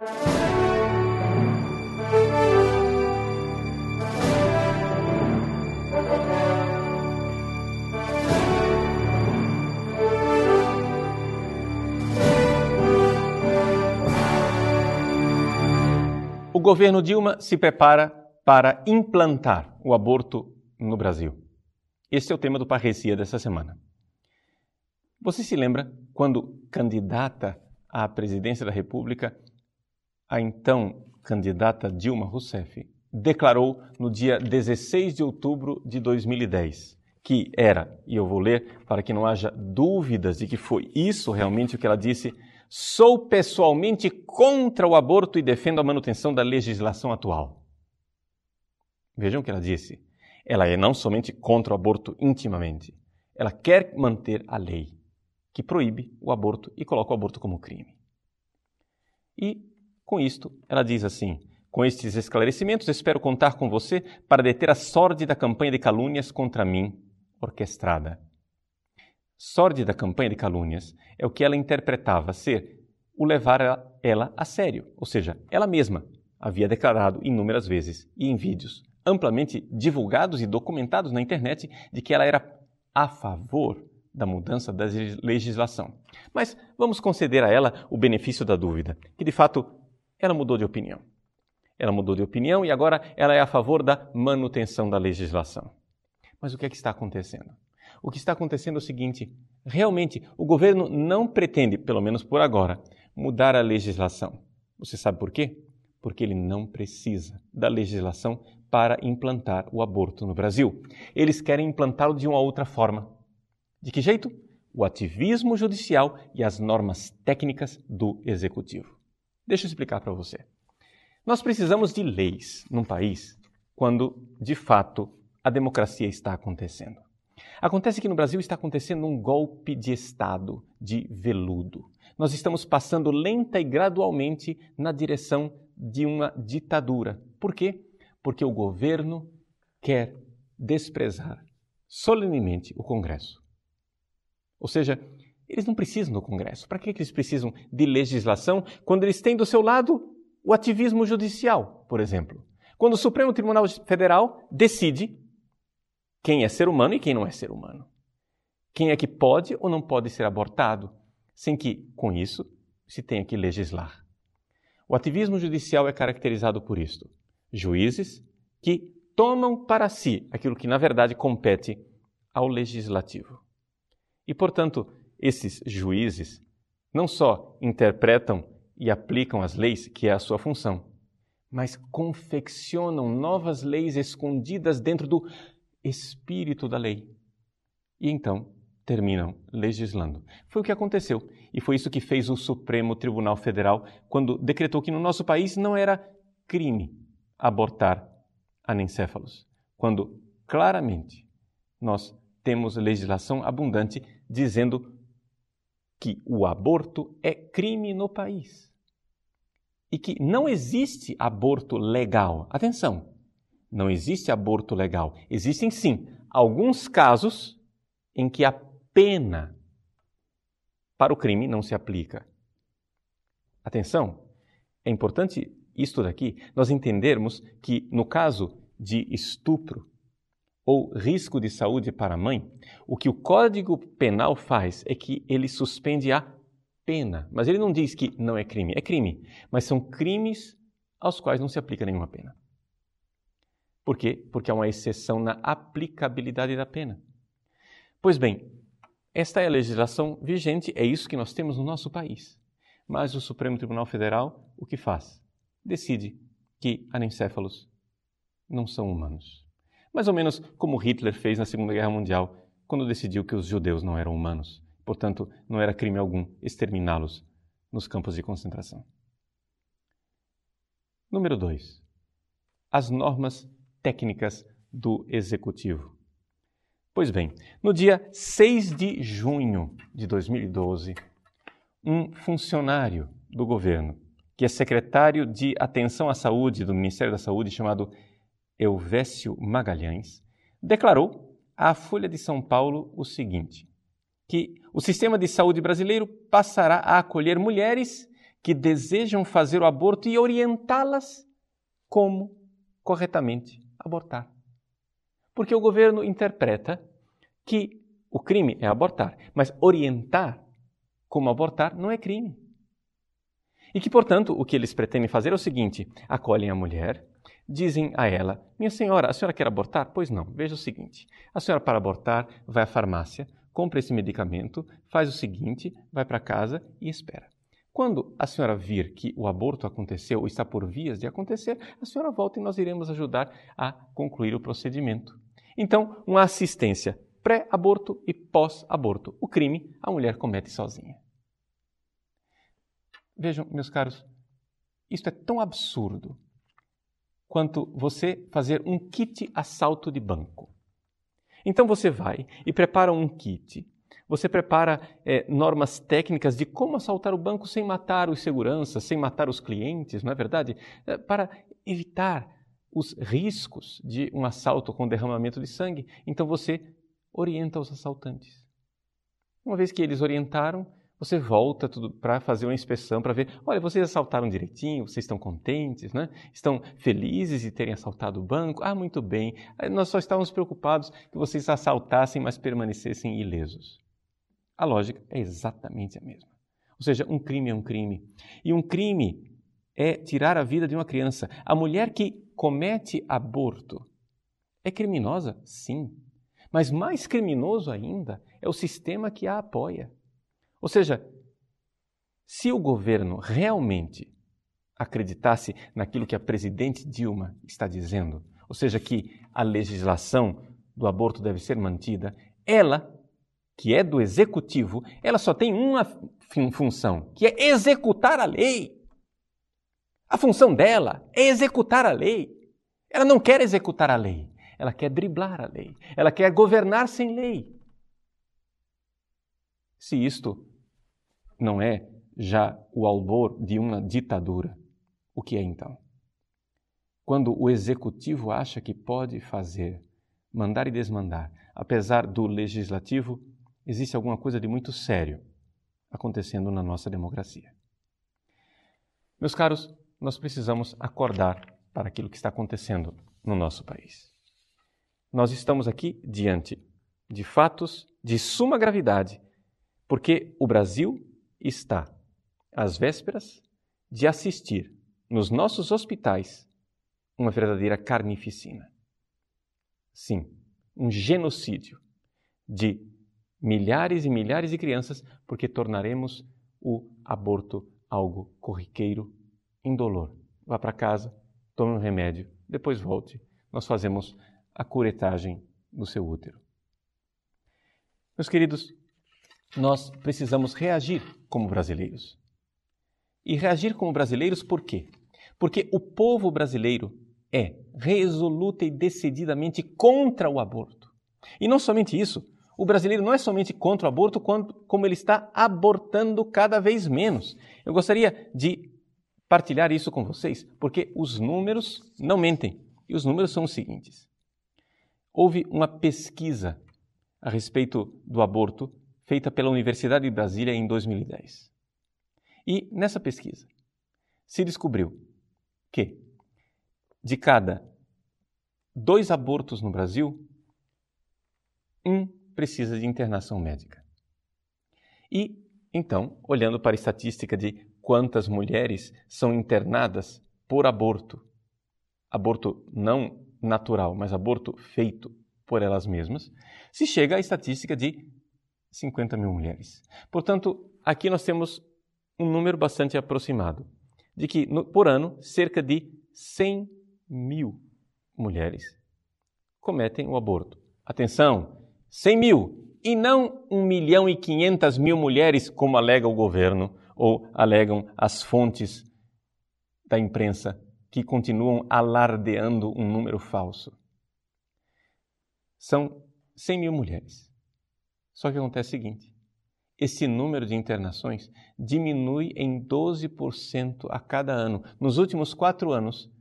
O governo Dilma se prepara para implantar o aborto no Brasil. Este é o tema do Parrecia dessa semana. Você se lembra quando candidata à presidência da República, a então candidata Dilma Rousseff declarou no dia 16 de outubro de 2010 que era, e eu vou ler para que não haja dúvidas de que foi isso realmente o que ela disse, Sou pessoalmente contra o aborto e defendo a manutenção da legislação atual. Vejam o que ela disse. Ela é não somente contra o aborto intimamente, ela quer manter a lei que proíbe o aborto e coloca o aborto como crime. E, com isto, ela diz assim: com estes esclarecimentos, espero contar com você para deter a sorte da campanha de calúnias contra mim orquestrada sorte da campanha de calúnias é o que ela interpretava ser o levar ela a sério, ou seja, ela mesma havia declarado inúmeras vezes e em vídeos amplamente divulgados e documentados na internet de que ela era a favor da mudança da legislação. Mas vamos conceder a ela o benefício da dúvida, que de fato ela mudou de opinião. Ela mudou de opinião e agora ela é a favor da manutenção da legislação. Mas o que é que está acontecendo? O que está acontecendo é o seguinte: realmente o governo não pretende, pelo menos por agora, mudar a legislação. Você sabe por quê? Porque ele não precisa da legislação para implantar o aborto no Brasil. Eles querem implantá-lo de uma outra forma. De que jeito? O ativismo judicial e as normas técnicas do executivo. Deixa eu explicar para você. Nós precisamos de leis num país quando, de fato, a democracia está acontecendo. Acontece que no Brasil está acontecendo um golpe de Estado de veludo. Nós estamos passando lenta e gradualmente na direção de uma ditadura. Por quê? Porque o governo quer desprezar solenemente o Congresso. Ou seja, eles não precisam do Congresso. Para que eles precisam de legislação quando eles têm do seu lado o ativismo judicial, por exemplo? Quando o Supremo Tribunal Federal decide quem é ser humano e quem não é ser humano. Quem é que pode ou não pode ser abortado, sem que, com isso, se tenha que legislar. O ativismo judicial é caracterizado por isto: juízes que tomam para si aquilo que, na verdade, compete ao legislativo. E, portanto, esses juízes não só interpretam e aplicam as leis, que é a sua função, mas confeccionam novas leis escondidas dentro do espírito da lei. E então terminam legislando. Foi o que aconteceu. E foi isso que fez o Supremo Tribunal Federal quando decretou que no nosso país não era crime abortar anencéfalos. Quando claramente nós temos legislação abundante dizendo que o aborto é crime no país. E que não existe aborto legal. Atenção! Não existe aborto legal. Existem sim alguns casos em que a pena para o crime não se aplica. Atenção, é importante isto daqui, nós entendermos que no caso de estupro ou risco de saúde para a mãe, o que o Código Penal faz é que ele suspende a pena. Mas ele não diz que não é crime. É crime, mas são crimes aos quais não se aplica nenhuma pena. Por quê? Porque há uma exceção na aplicabilidade da pena. Pois bem, esta é a legislação vigente, é isso que nós temos no nosso país. Mas o Supremo Tribunal Federal o que faz? Decide que anencéfalos não são humanos. Mais ou menos como Hitler fez na Segunda Guerra Mundial, quando decidiu que os judeus não eram humanos. Portanto, não era crime algum exterminá-los nos campos de concentração. Número 2. As normas técnicas do Executivo. Pois bem, no dia 6 de junho de 2012, um funcionário do governo, que é secretário de Atenção à Saúde do Ministério da Saúde, chamado Elvésio Magalhães, declarou à Folha de São Paulo o seguinte: que o sistema de saúde brasileiro passará a acolher mulheres que desejam fazer o aborto e orientá-las como corretamente abortar. Porque o governo interpreta que o crime é abortar, mas orientar como abortar não é crime. E que, portanto, o que eles pretendem fazer é o seguinte: acolhem a mulher, dizem a ela: Minha senhora, a senhora quer abortar? Pois não. Veja o seguinte: a senhora, para abortar, vai à farmácia, compra esse medicamento, faz o seguinte, vai para casa e espera. Quando a senhora vir que o aborto aconteceu ou está por vias de acontecer, a senhora volta e nós iremos ajudar a concluir o procedimento. Então, uma assistência pré-aborto e pós-aborto. O crime a mulher comete sozinha. Vejam, meus caros, isto é tão absurdo quanto você fazer um kit assalto de banco. Então você vai e prepara um kit. Você prepara é, normas técnicas de como assaltar o banco sem matar os seguranças, sem matar os clientes, não é verdade? É, para evitar os riscos de um assalto com derramamento de sangue. Então você orienta os assaltantes. Uma vez que eles orientaram, você volta para fazer uma inspeção para ver, olha, vocês assaltaram direitinho, vocês estão contentes, né? Estão felizes de terem assaltado o banco? Ah, muito bem. Nós só estávamos preocupados que vocês assaltassem, mas permanecessem ilesos. A lógica é exatamente a mesma. Ou seja, um crime é um crime. E um crime é tirar a vida de uma criança. A mulher que comete aborto é criminosa? Sim. Mas mais criminoso ainda é o sistema que a apoia. Ou seja, se o governo realmente acreditasse naquilo que a presidente Dilma está dizendo, ou seja, que a legislação do aborto deve ser mantida, ela, que é do executivo, ela só tem uma função, que é executar a lei. A função dela é executar a lei. Ela não quer executar a lei, ela quer driblar a lei, ela quer governar sem lei. Se isto não é já o albor de uma ditadura, o que é então? Quando o executivo acha que pode fazer, mandar e desmandar, apesar do legislativo, existe alguma coisa de muito sério acontecendo na nossa democracia. Meus caros, nós precisamos acordar para aquilo que está acontecendo no nosso país. Nós estamos aqui diante de fatos de suma gravidade, porque o Brasil está às vésperas de assistir nos nossos hospitais uma verdadeira carnificina. Sim, um genocídio de milhares e milhares de crianças, porque tornaremos o aborto algo corriqueiro, indolor. Vá para casa, tome um remédio, depois volte. Nós fazemos a curetagem do seu útero. Meus queridos, nós precisamos reagir como brasileiros. E reagir como brasileiros por quê? Porque o povo brasileiro é resoluta e decididamente contra o aborto. E não somente isso, o brasileiro não é somente contra o aborto, como ele está abortando cada vez menos. Eu gostaria de partilhar isso com vocês, porque os números não mentem. E os números são os seguintes: houve uma pesquisa a respeito do aborto feita pela Universidade de Brasília em 2010. E nessa pesquisa se descobriu que de cada dois abortos no Brasil, um precisa de internação médica. E então, olhando para a estatística de quantas mulheres são internadas por aborto, aborto não natural, mas aborto feito por elas mesmas, se chega à estatística de 50 mil mulheres. Portanto, aqui nós temos um número bastante aproximado, de que no, por ano cerca de 100 mil mulheres cometem o aborto. Atenção, 100 mil e não 1 milhão e 500 mil mulheres, como alega o governo ou alegam as fontes da imprensa que continuam alardeando um número falso. São 100 mil mulheres. Só que acontece o seguinte: esse número de internações diminui em 12% a cada ano. Nos últimos quatro anos,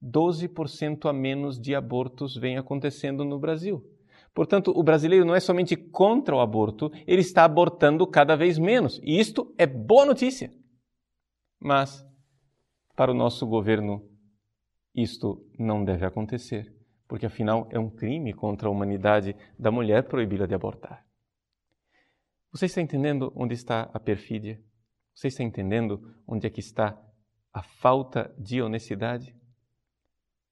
12% a menos de abortos vem acontecendo no Brasil. Portanto, o brasileiro não é somente contra o aborto, ele está abortando cada vez menos. E isto é boa notícia. Mas, para o nosso governo, isto não deve acontecer, porque afinal é um crime contra a humanidade da mulher proibida de abortar. Você está entendendo onde está a perfídia? Você está entendendo onde é que está a falta de honestidade?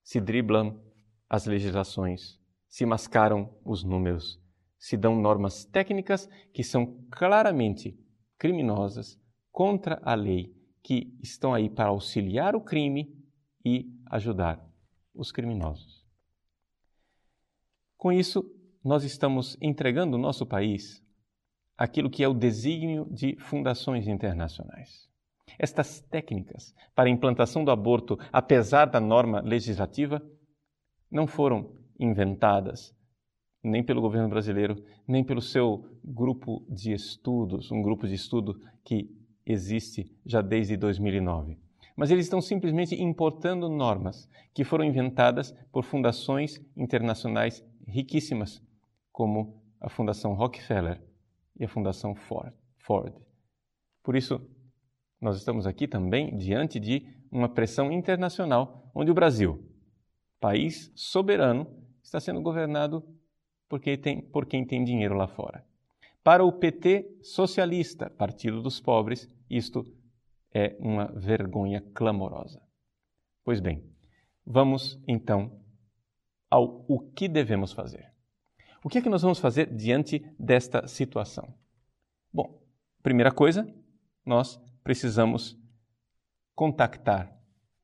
Se driblam as legislações, se mascaram os números, se dão normas técnicas que são claramente criminosas contra a lei, que estão aí para auxiliar o crime e ajudar os criminosos. Com isso, nós estamos entregando o nosso país aquilo que é o desígnio de fundações internacionais. Estas técnicas para a implantação do aborto, apesar da norma legislativa, não foram inventadas nem pelo governo brasileiro, nem pelo seu grupo de estudos, um grupo de estudo que existe já desde 2009. Mas eles estão simplesmente importando normas que foram inventadas por fundações internacionais riquíssimas, como a Fundação Rockefeller e a Fundação Ford. Por isso, nós estamos aqui também diante de uma pressão internacional, onde o Brasil, país soberano, está sendo governado porque tem, por quem tem dinheiro lá fora. Para o PT socialista, Partido dos Pobres, isto é uma vergonha clamorosa. Pois bem, vamos então ao o que devemos fazer. O que é que nós vamos fazer diante desta situação? Bom, primeira coisa, nós precisamos contactar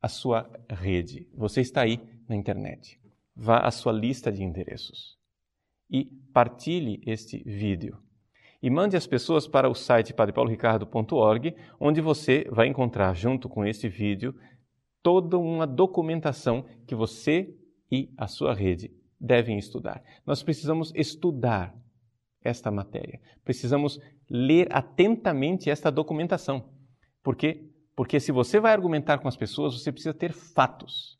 a sua rede. Você está aí na internet. Vá à sua lista de endereços e partilhe este vídeo e mande as pessoas para o site padrepauloricardo.org, onde você vai encontrar, junto com este vídeo, toda uma documentação que você e a sua rede devem estudar. Nós precisamos estudar esta matéria. Precisamos ler atentamente esta documentação. Por quê? Porque se você vai argumentar com as pessoas, você precisa ter fatos.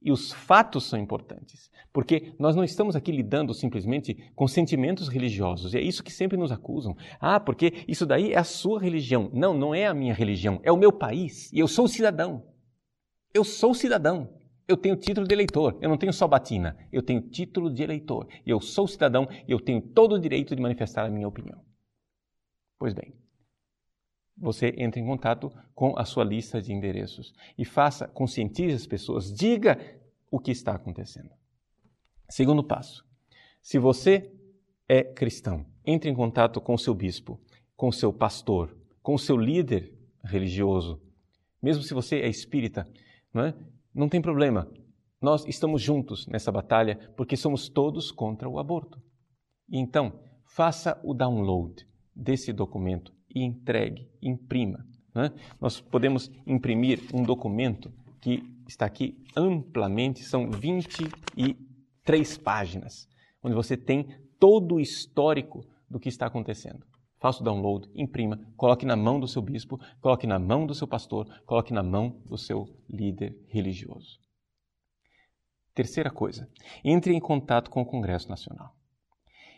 E os fatos são importantes, porque nós não estamos aqui lidando simplesmente com sentimentos religiosos, e é isso que sempre nos acusam. Ah, porque isso daí é a sua religião. Não, não é a minha religião, é o meu país, e eu sou cidadão. Eu sou cidadão. Eu tenho título de eleitor, eu não tenho só batina, eu tenho título de eleitor. Eu sou cidadão e eu tenho todo o direito de manifestar a minha opinião. Pois bem, você entra em contato com a sua lista de endereços e faça, conscientize as pessoas, diga o que está acontecendo. Segundo passo: se você é cristão, entre em contato com seu bispo, com seu pastor, com seu líder religioso. Mesmo se você é espírita, não, é? Não tem problema. Nós estamos juntos nessa batalha porque somos todos contra o aborto. E então, faça o download desse documento e entregue, imprima. Né? Nós podemos imprimir um documento que está aqui amplamente, são 23 páginas, onde você tem todo o histórico do que está acontecendo. Faça o download, imprima, coloque na mão do seu bispo, coloque na mão do seu pastor, coloque na mão do seu líder religioso. Terceira coisa, entre em contato com o Congresso Nacional.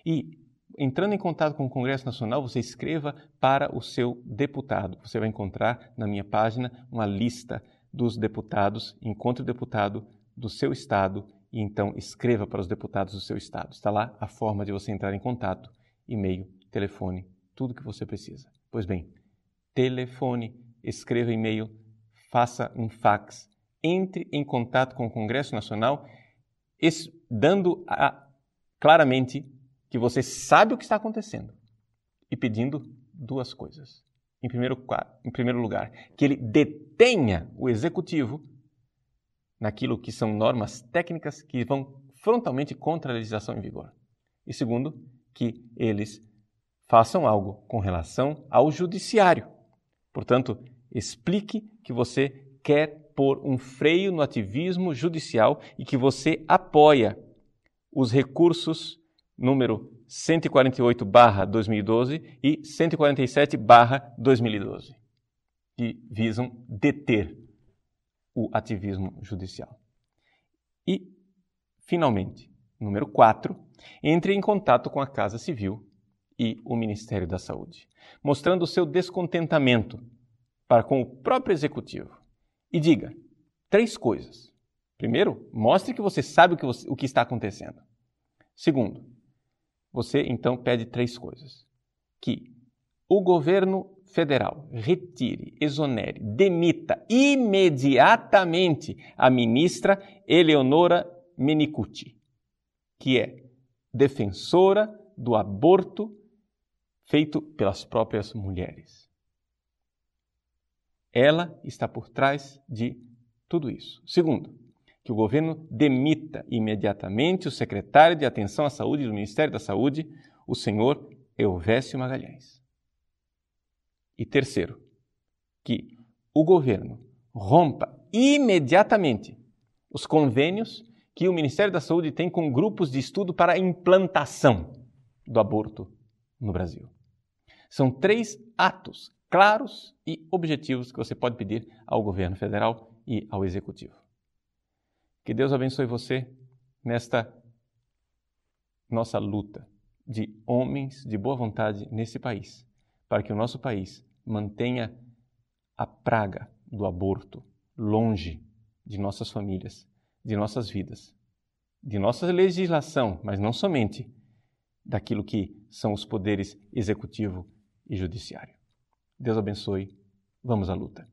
E entrando em contato com o Congresso Nacional, você escreva para o seu deputado. Você vai encontrar na minha página uma lista dos deputados, encontre o deputado do seu estado e então escreva para os deputados do seu estado. Está lá a forma de você entrar em contato, e-mail, telefone, tudo que você precisa. Pois bem, telefone, escreva e-mail, faça um fax, entre em contato com o Congresso Nacional, dando a, claramente que você sabe o que está acontecendo e pedindo duas coisas. Em primeiro, em primeiro lugar, que ele detenha o executivo naquilo que são normas técnicas que vão frontalmente contra a legislação em vigor. E segundo, que eles façam algo com relação ao judiciário. Portanto, explique que você quer pôr um freio no ativismo judicial e que você apoia os recursos número 148/2012 e 147/2012, que visam deter o ativismo judicial. E, finalmente, número 4, entre em contato com a Casa Civil e o Ministério da Saúde, mostrando o seu descontentamento para com o próprio executivo e diga três coisas. Primeiro, mostre que você sabe o que, você, o que está acontecendo. Segundo, você então pede três coisas: que o governo federal retire, exonere, demita imediatamente a ministra Eleonora Menicucci, que é defensora do aborto feito pelas próprias mulheres. Ela está por trás de tudo isso. Segundo, que o governo demita imediatamente o secretário de Atenção à Saúde do Ministério da Saúde, o senhor Elvésio Magalhães. E terceiro, que o governo rompa imediatamente os convênios que o Ministério da Saúde tem com grupos de estudo para a implantação do aborto no Brasil. São três atos claros e objetivos que você pode pedir ao governo federal e ao executivo. Que Deus abençoe você nesta nossa luta de homens de boa vontade nesse país, para que o nosso país mantenha a praga do aborto longe de nossas famílias, de nossas vidas, de nossa legislação, mas não somente daquilo que são os poderes executivo e judiciário. Deus abençoe. Vamos à luta.